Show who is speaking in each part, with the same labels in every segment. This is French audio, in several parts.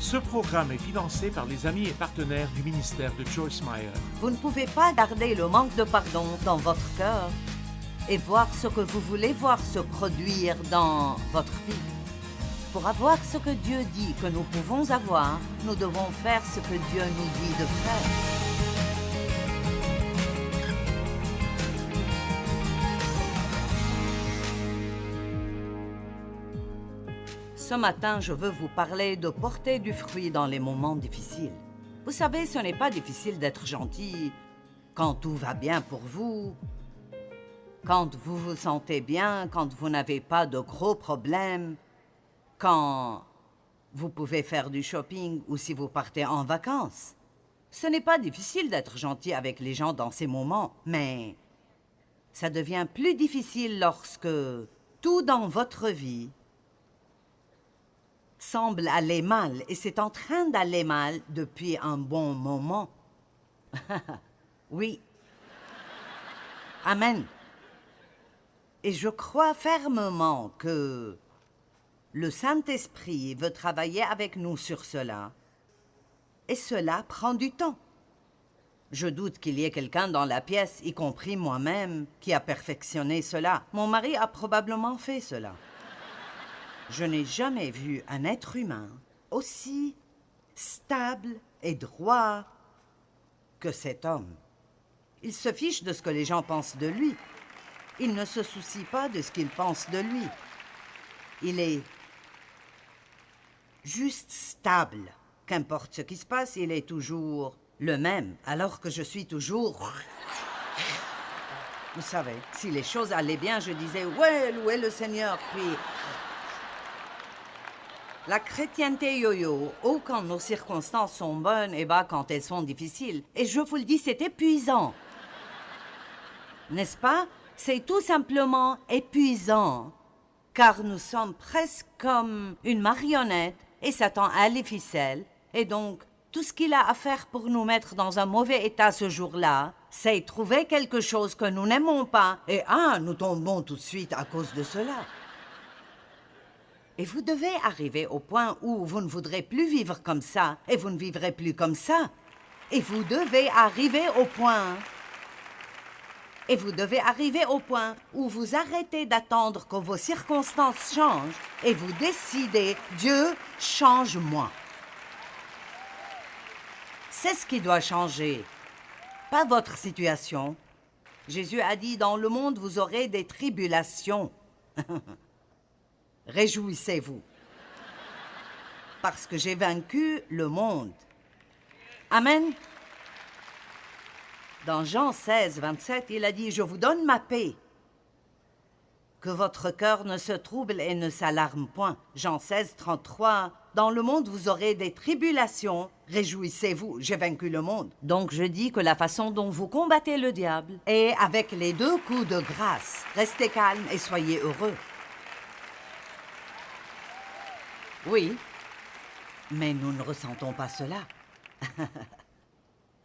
Speaker 1: Ce programme est financé par les amis et partenaires du ministère de Joyce Meyer.
Speaker 2: Vous ne pouvez pas garder le manque de pardon dans votre cœur et voir ce que vous voulez voir se produire dans votre vie. Pour avoir ce que Dieu dit que nous pouvons avoir, nous devons faire ce que Dieu nous dit de faire. Ce matin, je veux vous parler de porter du fruit dans les moments difficiles. Vous savez, ce n'est pas difficile d'être gentil quand tout va bien pour vous, quand vous vous sentez bien, quand vous n'avez pas de gros problèmes, quand vous pouvez faire du shopping ou si vous partez en vacances. Ce n'est pas difficile d'être gentil avec les gens dans ces moments, mais ça devient plus difficile lorsque tout dans votre vie semble aller mal et c'est en train d'aller mal depuis un bon moment. oui. Amen. Et je crois fermement que le Saint-Esprit veut travailler avec nous sur cela. Et cela prend du temps. Je doute qu'il y ait quelqu'un dans la pièce, y compris moi-même, qui a perfectionné cela. Mon mari a probablement fait cela. Je n'ai jamais vu un être humain aussi stable et droit que cet homme. Il se fiche de ce que les gens pensent de lui. Il ne se soucie pas de ce qu'ils pensent de lui. Il est juste stable. Qu'importe ce qui se passe, il est toujours le même, alors que je suis toujours... Vous savez, si les choses allaient bien, je disais, ouais, louez le Seigneur, puis... La chrétienté yo-yo, haut quand nos circonstances sont bonnes et bas quand elles sont difficiles. Et je vous le dis, c'est épuisant. N'est-ce pas? C'est tout simplement épuisant. Car nous sommes presque comme une marionnette et Satan a les ficelles. Et donc, tout ce qu'il a à faire pour nous mettre dans un mauvais état ce jour-là, c'est trouver quelque chose que nous n'aimons pas. Et ah, nous tombons tout de suite à cause de cela. Et vous devez arriver au point où vous ne voudrez plus vivre comme ça, et vous ne vivrez plus comme ça. Et vous devez arriver au point. Et vous devez arriver au point où vous arrêtez d'attendre que vos circonstances changent et vous décidez, Dieu, change-moi. C'est ce qui doit changer, pas votre situation. Jésus a dit, dans le monde, vous aurez des tribulations. Réjouissez-vous, parce que j'ai vaincu le monde. Amen. Dans Jean 16, 27, il a dit, Je vous donne ma paix. Que votre cœur ne se trouble et ne s'alarme point. Jean 16, 33, Dans le monde vous aurez des tribulations. Réjouissez-vous, j'ai vaincu le monde. Donc je dis que la façon dont vous combattez le diable est avec les deux coups de grâce. Restez calme et soyez heureux. Oui, mais nous ne ressentons pas cela.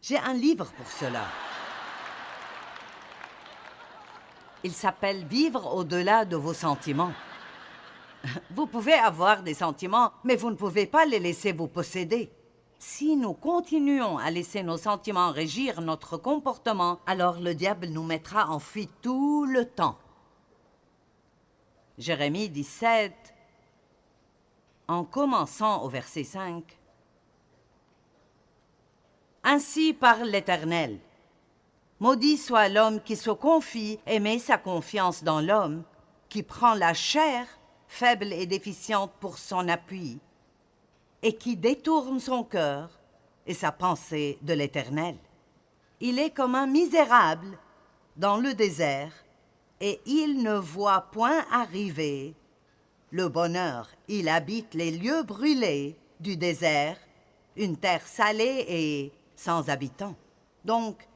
Speaker 2: J'ai un livre pour cela. Il s'appelle Vivre au-delà de vos sentiments. Vous pouvez avoir des sentiments, mais vous ne pouvez pas les laisser vous posséder. Si nous continuons à laisser nos sentiments régir notre comportement, alors le diable nous mettra en fuite tout le temps. Jérémie 17, en commençant au verset 5. Ainsi parle l'Éternel. Maudit soit l'homme qui se confie et met sa confiance dans l'homme, qui prend la chair, faible et déficiente, pour son appui, et qui détourne son cœur et sa pensée de l'Éternel. Il est comme un misérable dans le désert, et il ne voit point arriver le bonheur. Il habite les lieux brûlés du désert, une terre salée et sans habitants. Donc,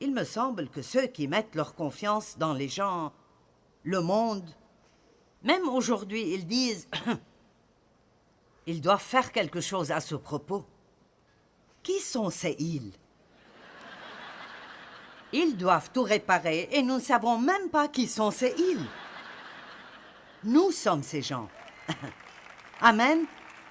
Speaker 2: il me semble que ceux qui mettent leur confiance dans les gens, le monde, même aujourd'hui, ils disent ils doivent faire quelque chose à ce propos. Qui sont ces îles Ils doivent tout réparer et nous ne savons même pas qui sont ces îles. Nous sommes ces gens. Amen.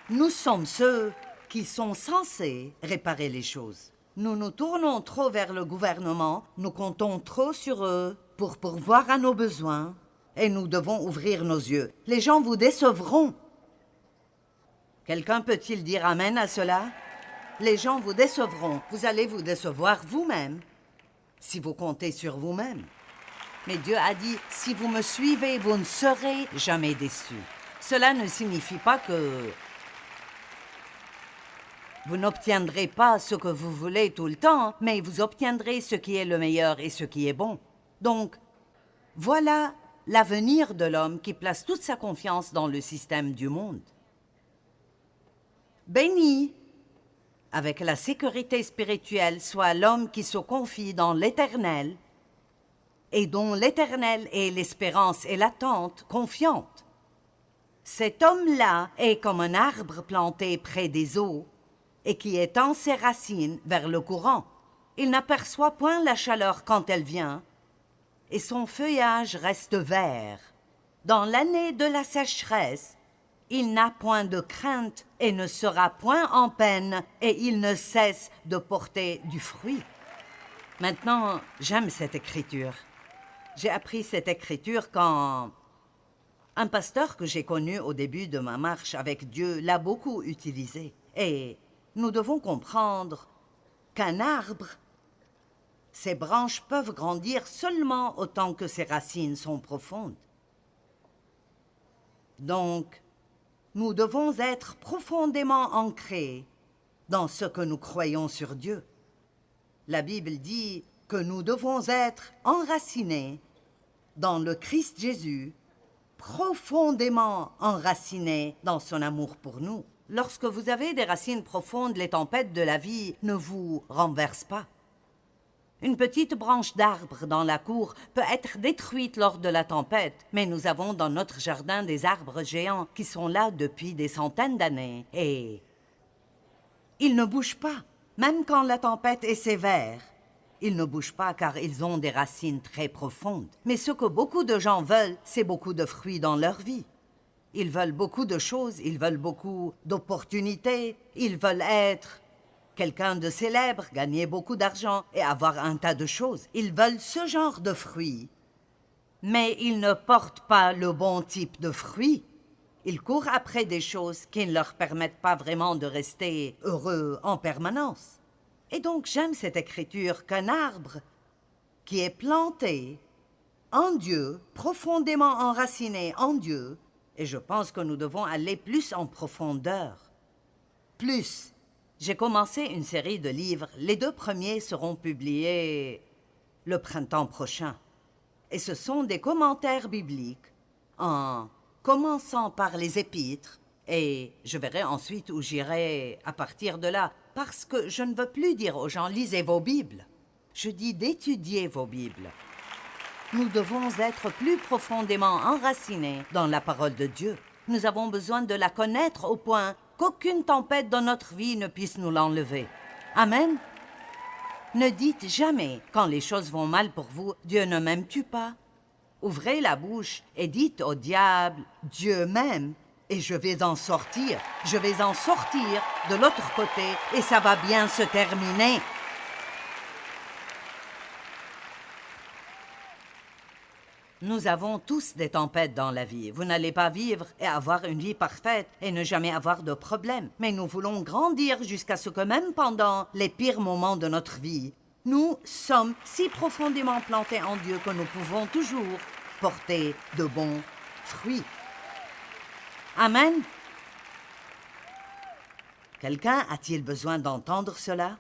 Speaker 2: Nous sommes ceux qui sont censés réparer les choses. Nous nous tournons trop vers le gouvernement, nous comptons trop sur eux pour pourvoir à nos besoins, et nous devons ouvrir nos yeux. Les gens vous décevront. Quelqu'un peut-il dire Amen à cela? Les gens vous décevront. Vous allez vous décevoir vous-même, si vous comptez sur vous-même. Mais Dieu a dit, si vous me suivez, vous ne serez jamais déçus. Cela ne signifie pas que vous n'obtiendrez pas ce que vous voulez tout le temps, mais vous obtiendrez ce qui est le meilleur et ce qui est bon. Donc, voilà l'avenir de l'homme qui place toute sa confiance dans le système du monde. Béni avec la sécurité spirituelle soit l'homme qui se confie dans l'Éternel et dont l'Éternel est l'espérance et l'attente confiante. Cet homme-là est comme un arbre planté près des eaux et qui étend ses racines vers le courant. Il n'aperçoit point la chaleur quand elle vient, et son feuillage reste vert. Dans l'année de la sécheresse, il n'a point de crainte et ne sera point en peine, et il ne cesse de porter du fruit. Maintenant, j'aime cette écriture. J'ai appris cette écriture quand un pasteur que j'ai connu au début de ma marche avec Dieu l'a beaucoup utilisée. Et nous devons comprendre qu'un arbre, ses branches peuvent grandir seulement autant que ses racines sont profondes. Donc, nous devons être profondément ancrés dans ce que nous croyons sur Dieu. La Bible dit que nous devons être enracinés dans le Christ Jésus, profondément enracinés dans son amour pour nous. Lorsque vous avez des racines profondes, les tempêtes de la vie ne vous renversent pas. Une petite branche d'arbre dans la cour peut être détruite lors de la tempête, mais nous avons dans notre jardin des arbres géants qui sont là depuis des centaines d'années, et ils ne bougent pas, même quand la tempête est sévère. Ils ne bougent pas car ils ont des racines très profondes. Mais ce que beaucoup de gens veulent, c'est beaucoup de fruits dans leur vie. Ils veulent beaucoup de choses, ils veulent beaucoup d'opportunités, ils veulent être quelqu'un de célèbre, gagner beaucoup d'argent et avoir un tas de choses. Ils veulent ce genre de fruits. Mais ils ne portent pas le bon type de fruits. Ils courent après des choses qui ne leur permettent pas vraiment de rester heureux en permanence. Et donc j'aime cette écriture qu'un arbre qui est planté en Dieu, profondément enraciné en Dieu, et je pense que nous devons aller plus en profondeur. Plus. J'ai commencé une série de livres. Les deux premiers seront publiés le printemps prochain. Et ce sont des commentaires bibliques, en commençant par les épîtres, et je verrai ensuite où j'irai à partir de là, parce que je ne veux plus dire aux gens lisez vos Bibles. Je dis d'étudier vos Bibles nous devons être plus profondément enracinés dans la parole de Dieu. Nous avons besoin de la connaître au point qu'aucune tempête dans notre vie ne puisse nous l'enlever. Amen. Ne dites jamais, quand les choses vont mal pour vous, Dieu ne m'aime-tu pas? Ouvrez la bouche et dites au diable, Dieu m'aime, et je vais en sortir. Je vais en sortir de l'autre côté, et ça va bien se terminer. Nous avons tous des tempêtes dans la vie. Vous n'allez pas vivre et avoir une vie parfaite et ne jamais avoir de problème. Mais nous voulons grandir jusqu'à ce que même pendant les pires moments de notre vie, nous sommes si profondément plantés en Dieu que nous pouvons toujours porter de bons fruits. Amen. Quelqu'un a-t-il besoin d'entendre cela?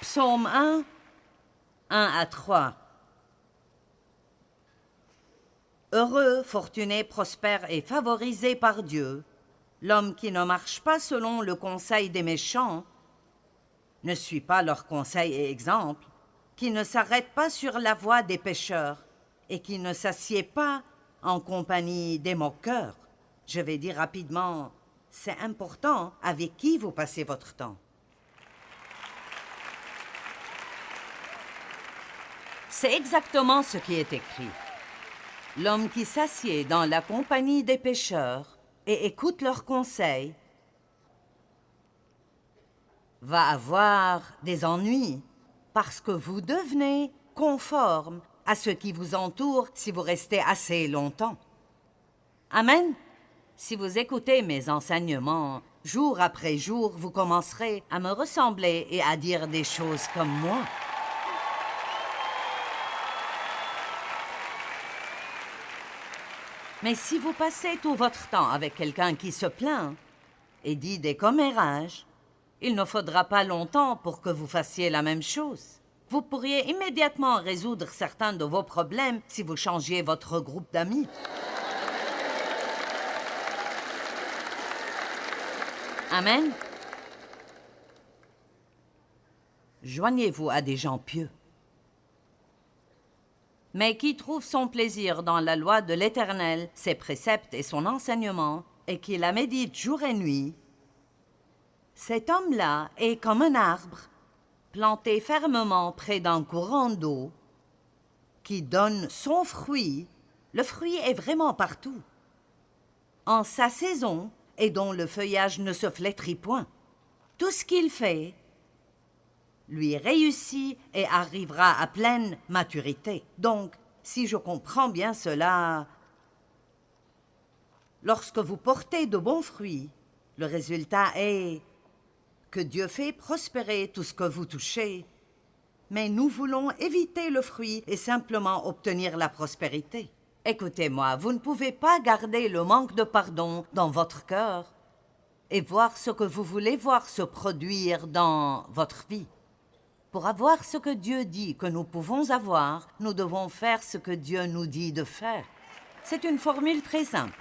Speaker 2: Psaume 1 1 à 3. Heureux, fortuné, prospère et favorisé par Dieu, l'homme qui ne marche pas selon le conseil des méchants, ne suit pas leurs conseils et exemples, qui ne s'arrête pas sur la voie des pécheurs et qui ne s'assied pas en compagnie des moqueurs. Je vais dire rapidement, c'est important avec qui vous passez votre temps? C'est exactement ce qui est écrit. L'homme qui s'assied dans la compagnie des pécheurs et écoute leurs conseils va avoir des ennuis parce que vous devenez conforme à ce qui vous entoure si vous restez assez longtemps. Amen. Si vous écoutez mes enseignements jour après jour, vous commencerez à me ressembler et à dire des choses comme moi. Mais si vous passez tout votre temps avec quelqu'un qui se plaint et dit des commérages, il ne faudra pas longtemps pour que vous fassiez la même chose. Vous pourriez immédiatement résoudre certains de vos problèmes si vous changiez votre groupe d'amis. Amen. Joignez-vous à des gens pieux, mais qui trouvent son plaisir dans la loi de l'Éternel, ses préceptes et son enseignement, et qui la médite jour et nuit. Cet homme-là est comme un arbre planté fermement près d'un courant d'eau qui donne son fruit. Le fruit est vraiment partout. En sa saison, et dont le feuillage ne se flétrit point. Tout ce qu'il fait lui réussit et arrivera à pleine maturité. Donc, si je comprends bien cela, lorsque vous portez de bons fruits, le résultat est que Dieu fait prospérer tout ce que vous touchez, mais nous voulons éviter le fruit et simplement obtenir la prospérité. Écoutez-moi, vous ne pouvez pas garder le manque de pardon dans votre cœur et voir ce que vous voulez voir se produire dans votre vie. Pour avoir ce que Dieu dit que nous pouvons avoir, nous devons faire ce que Dieu nous dit de faire. C'est une formule très simple.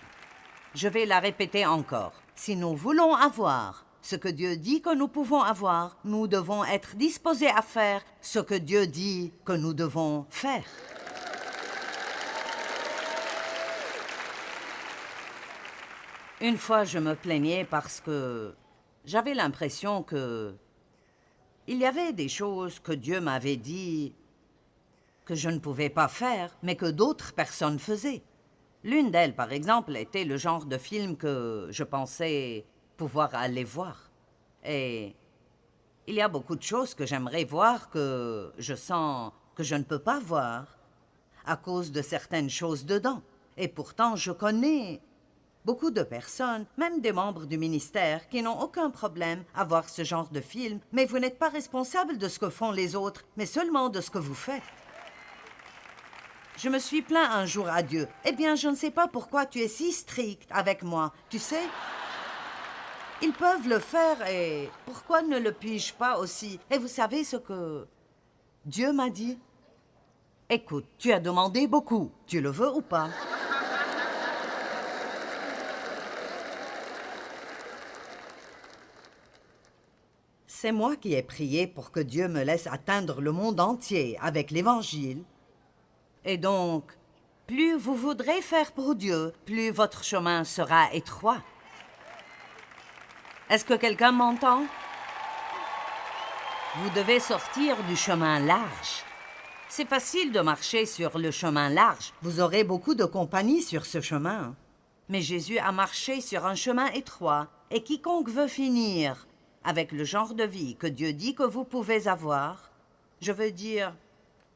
Speaker 2: Je vais la répéter encore. Si nous voulons avoir ce que Dieu dit que nous pouvons avoir, nous devons être disposés à faire ce que Dieu dit que nous devons faire. Une fois, je me plaignais parce que j'avais l'impression que il y avait des choses que Dieu m'avait dit que je ne pouvais pas faire, mais que d'autres personnes faisaient. L'une d'elles, par exemple, était le genre de film que je pensais pouvoir aller voir. Et il y a beaucoup de choses que j'aimerais voir que je sens que je ne peux pas voir à cause de certaines choses dedans. Et pourtant, je connais Beaucoup de personnes, même des membres du ministère, qui n'ont aucun problème à voir ce genre de film, mais vous n'êtes pas responsable de ce que font les autres, mais seulement de ce que vous faites. Je me suis plaint un jour à Dieu. Eh bien, je ne sais pas pourquoi tu es si strict avec moi, tu sais? Ils peuvent le faire et pourquoi ne le puis-je pas aussi? Et vous savez ce que Dieu m'a dit? Écoute, tu as demandé beaucoup, tu le veux ou pas? C'est moi qui ai prié pour que Dieu me laisse atteindre le monde entier avec l'Évangile. Et donc, plus vous voudrez faire pour Dieu, plus votre chemin sera étroit. Est-ce que quelqu'un m'entend? Vous devez sortir du chemin large. C'est facile de marcher sur le chemin large. Vous aurez beaucoup de compagnie sur ce chemin. Mais Jésus a marché sur un chemin étroit, et quiconque veut finir avec le genre de vie que Dieu dit que vous pouvez avoir, je veux dire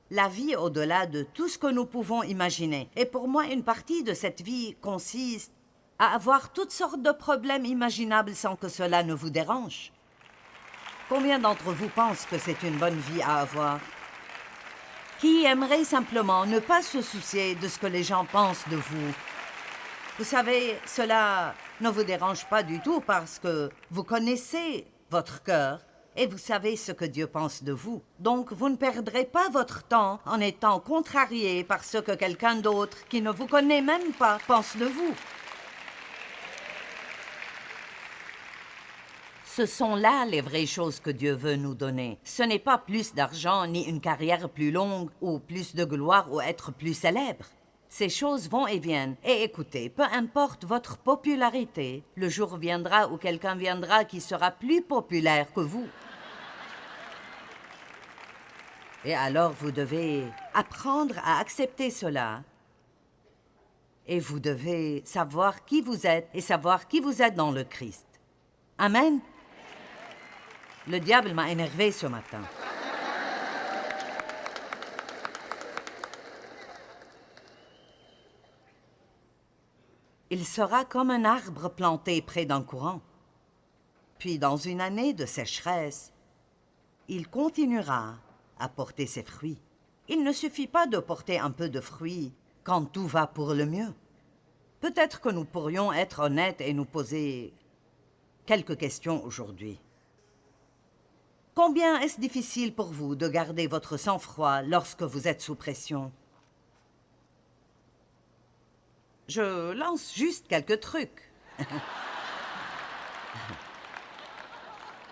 Speaker 2: la vie au-delà de tout ce que nous pouvons imaginer. Et pour moi, une partie de cette vie consiste à avoir toutes sortes de problèmes imaginables sans que cela ne vous dérange. Combien d'entre vous pensent que c'est une bonne vie à avoir? Qui aimerait simplement ne pas se soucier de ce que les gens pensent de vous? Vous savez, cela ne vous dérange pas du tout parce que vous connaissez votre cœur, et vous savez ce que Dieu pense de vous. Donc vous ne perdrez pas votre temps en étant contrarié par ce que quelqu'un d'autre qui ne vous connaît même pas pense de vous. Ce sont là les vraies choses que Dieu veut nous donner. Ce n'est pas plus d'argent, ni une carrière plus longue, ou plus de gloire, ou être plus célèbre. Ces choses vont et viennent. Et écoutez, peu importe votre popularité, le jour viendra où quelqu'un viendra qui sera plus populaire que vous. Et alors vous devez apprendre à accepter cela Et vous devez savoir qui vous êtes et savoir qui vous êtes dans le Christ. Amen. Le diable m'a énervé ce matin. Il sera comme un arbre planté près d'un courant. Puis dans une année de sécheresse, il continuera à porter ses fruits. Il ne suffit pas de porter un peu de fruits quand tout va pour le mieux. Peut-être que nous pourrions être honnêtes et nous poser quelques questions aujourd'hui. Combien est-ce difficile pour vous de garder votre sang-froid lorsque vous êtes sous pression? Je lance juste quelques trucs.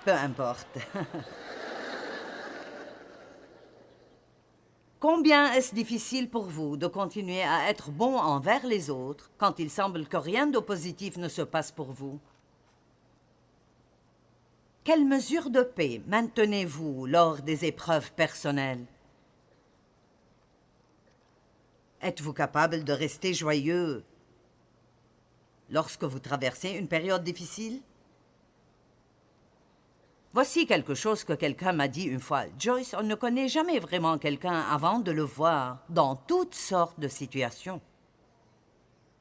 Speaker 2: Peu importe. Combien est-ce difficile pour vous de continuer à être bon envers les autres quand il semble que rien de positif ne se passe pour vous? Quelle mesure de paix maintenez-vous lors des épreuves personnelles? Êtes-vous capable de rester joyeux lorsque vous traversez une période difficile? Voici quelque chose que quelqu'un m'a dit une fois. Joyce, on ne connaît jamais vraiment quelqu'un avant de le voir dans toutes sortes de situations.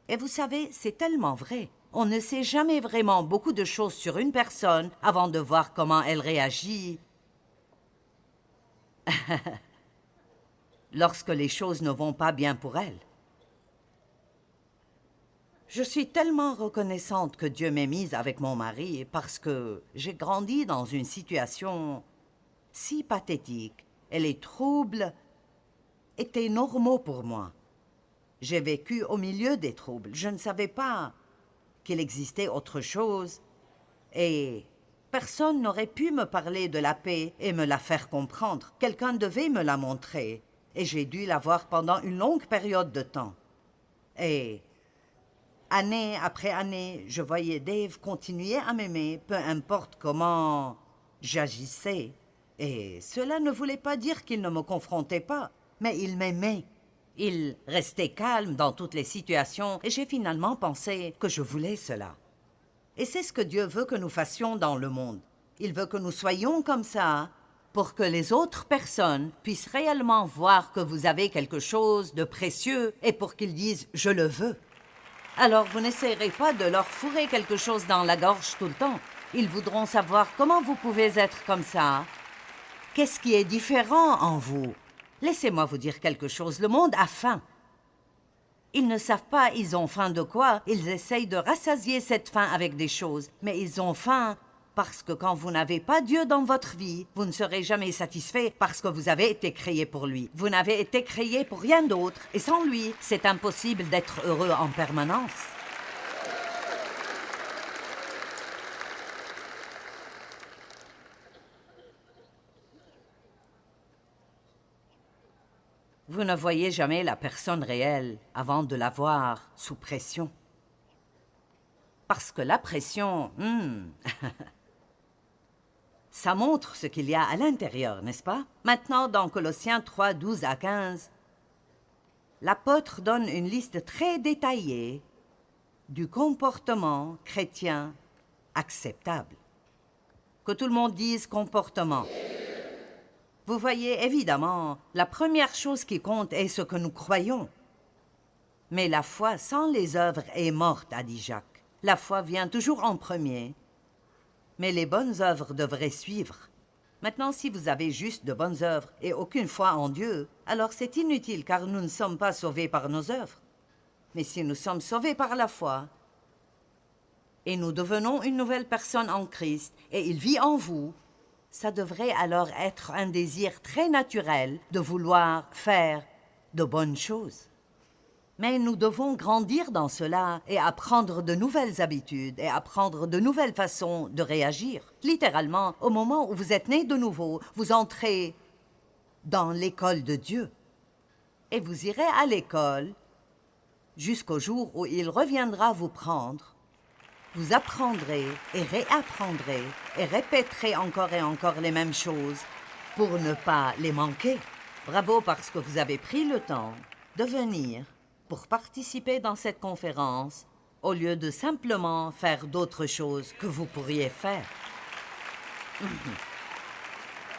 Speaker 2: Et vous savez, c'est tellement vrai. On ne sait jamais vraiment beaucoup de choses sur une personne avant de voir comment elle réagit. Lorsque les choses ne vont pas bien pour elle. Je suis tellement reconnaissante que Dieu m'ait mise avec mon mari parce que j'ai grandi dans une situation si pathétique et les troubles étaient normaux pour moi. J'ai vécu au milieu des troubles. Je ne savais pas qu'il existait autre chose et personne n'aurait pu me parler de la paix et me la faire comprendre. Quelqu'un devait me la montrer et j'ai dû la voir pendant une longue période de temps. Et Année après année, je voyais Dave continuer à m'aimer, peu importe comment j'agissais. Et cela ne voulait pas dire qu'il ne me confrontait pas, mais il m'aimait. Il restait calme dans toutes les situations, et j'ai finalement pensé que je voulais cela. Et c'est ce que Dieu veut que nous fassions dans le monde. Il veut que nous soyons comme ça, pour que les autres personnes puissent réellement voir que vous avez quelque chose de précieux et pour qu'ils disent ⁇ Je le veux ⁇ alors vous n'essayerez pas de leur fourrer quelque chose dans la gorge tout le temps. Ils voudront savoir comment vous pouvez être comme ça. Qu'est-ce qui est différent en vous? Laissez-moi vous dire quelque chose. Le monde a faim. Ils ne savent pas ils ont faim de quoi? Ils essayent de rassasier cette faim avec des choses. Mais ils ont faim parce que quand vous n'avez pas Dieu dans votre vie, vous ne serez jamais satisfait parce que vous avez été créé pour lui. Vous n'avez été créé pour rien d'autre. Et sans lui, c'est impossible d'être heureux en permanence. Vous ne voyez jamais la personne réelle avant de la voir sous pression. Parce que la pression, hmm, Ça montre ce qu'il y a à l'intérieur, n'est-ce pas? Maintenant, dans Colossiens 3, 12 à 15, l'apôtre donne une liste très détaillée du comportement chrétien acceptable. Que tout le monde dise comportement. Vous voyez, évidemment, la première chose qui compte est ce que nous croyons. Mais la foi sans les œuvres est morte, a dit Jacques. La foi vient toujours en premier, mais les bonnes œuvres devraient suivre. Maintenant, si vous avez juste de bonnes œuvres et aucune foi en Dieu, alors c'est inutile car nous ne sommes pas sauvés par nos œuvres. Mais si nous sommes sauvés par la foi, et nous devenons une nouvelle personne en Christ, et il vit en vous, ça devrait alors être un désir très naturel de vouloir faire de bonnes choses. Mais nous devons grandir dans cela et apprendre de nouvelles habitudes et apprendre de nouvelles façons de réagir. Littéralement, au moment où vous êtes né de nouveau, vous entrez dans l'école de Dieu. Et vous irez à l'école jusqu'au jour où il reviendra vous prendre. Vous apprendrez et réapprendrez et répéterez encore et encore les mêmes choses pour ne pas les manquer. Bravo parce que vous avez pris le temps de venir pour participer dans cette conférence au lieu de simplement faire d'autres choses que vous pourriez faire.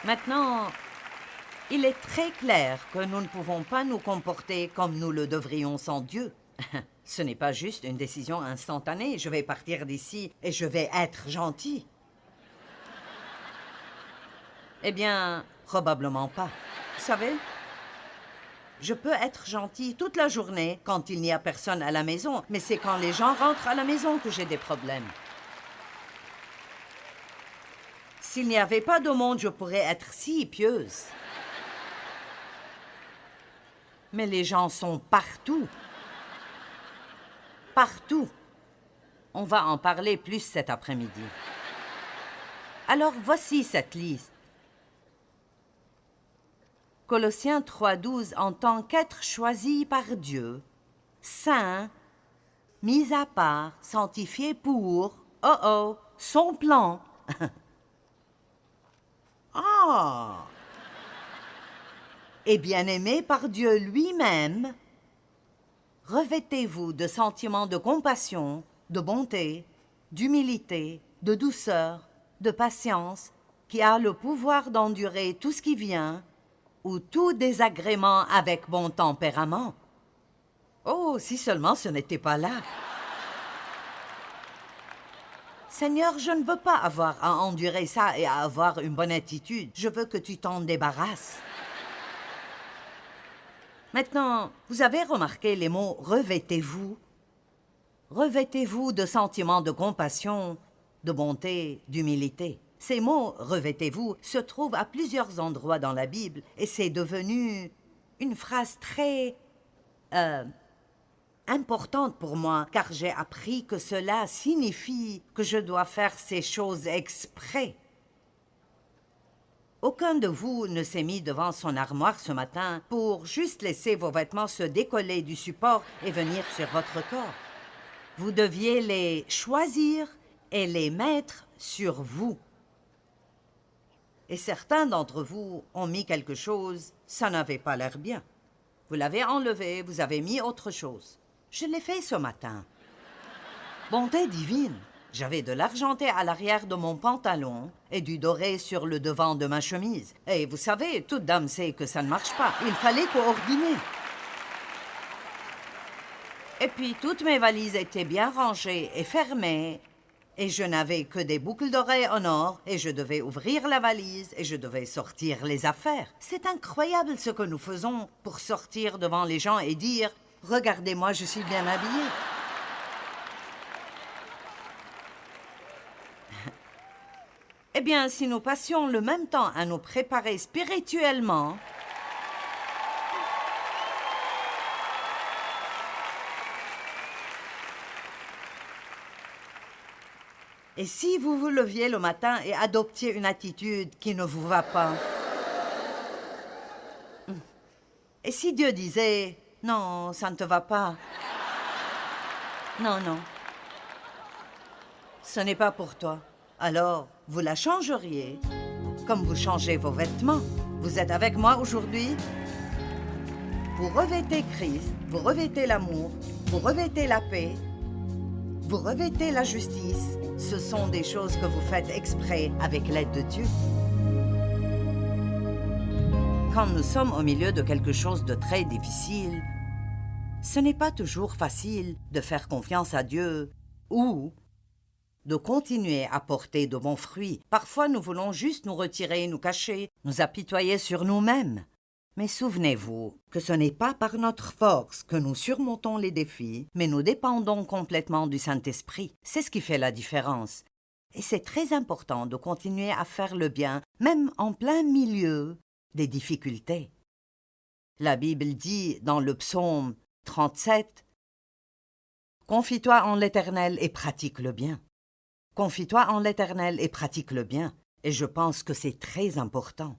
Speaker 2: Maintenant, il est très clair que nous ne pouvons pas nous comporter comme nous le devrions sans Dieu. Ce n'est pas juste une décision instantanée. Je vais partir d'ici et je vais être gentil. Eh bien, probablement pas. Vous savez, je peux être gentil toute la journée quand il n'y a personne à la maison, mais c'est quand les gens rentrent à la maison que j'ai des problèmes. S'il n'y avait pas de monde, je pourrais être si pieuse. Mais les gens sont partout. Partout. On va en parler plus cet après-midi. Alors voici cette liste. Colossiens 3.12 en tant qu'être choisi par Dieu, saint, mis à part, sanctifié pour, oh oh, son plan. ah Et bien aimé par Dieu lui-même, revêtez-vous de sentiments de compassion, de bonté, d'humilité, de douceur, de patience, qui a le pouvoir d'endurer tout ce qui vient, ou tout désagrément avec bon tempérament. Oh, si seulement ce n'était pas là. Seigneur, je ne veux pas avoir à endurer ça et à avoir une bonne attitude. Je veux que tu t'en débarrasses. Maintenant, vous avez remarqué les mots revêtez-vous. Revêtez-vous de sentiments de compassion, de bonté, d'humilité. Ces mots, revêtez-vous, se trouvent à plusieurs endroits dans la Bible et c'est devenu une phrase très euh, importante pour moi car j'ai appris que cela signifie que je dois faire ces choses exprès. Aucun de vous ne s'est mis devant son armoire ce matin pour juste laisser vos vêtements se décoller du support et venir sur votre corps. Vous deviez les choisir et les mettre sur vous. Et certains d'entre vous ont mis quelque chose, ça n'avait pas l'air bien. Vous l'avez enlevé, vous avez mis autre chose. Je l'ai fait ce matin. Bonté divine. J'avais de l'argenté à l'arrière de mon pantalon et du doré sur le devant de ma chemise. Et vous savez, toute dame sait que ça ne marche pas. Il fallait coordonner. Et puis toutes mes valises étaient bien rangées et fermées et je n'avais que des boucles d'oreilles en or, et je devais ouvrir la valise, et je devais sortir les affaires. C'est incroyable ce que nous faisons pour sortir devant les gens et dire Regardez-moi, je suis bien habillée. Eh bien, si nous passions le même temps à nous préparer spirituellement, Et si vous vous leviez le matin et adoptiez une attitude qui ne vous va pas? Et si Dieu disait Non, ça ne te va pas Non, non. Ce n'est pas pour toi. Alors, vous la changeriez comme vous changez vos vêtements. Vous êtes avec moi aujourd'hui Vous revêtez Christ, vous revêtez l'amour, vous revêtez la paix, vous revêtez la justice, ce sont des choses que vous faites exprès avec l'aide de Dieu. Quand nous sommes au milieu de quelque chose de très difficile, ce n'est pas toujours facile de faire confiance à Dieu ou de continuer à porter de bons fruits. Parfois nous voulons juste nous retirer, nous cacher, nous apitoyer sur nous-mêmes. Mais souvenez-vous que ce n'est pas par notre force que nous surmontons les défis, mais nous dépendons complètement du Saint-Esprit. C'est ce qui fait la différence. Et c'est très important de continuer à faire le bien, même en plein milieu des difficultés. La Bible dit dans le psaume 37 Confie-toi en l'Éternel et pratique le bien. Confie-toi en l'Éternel et pratique le bien. Et je pense que c'est très important.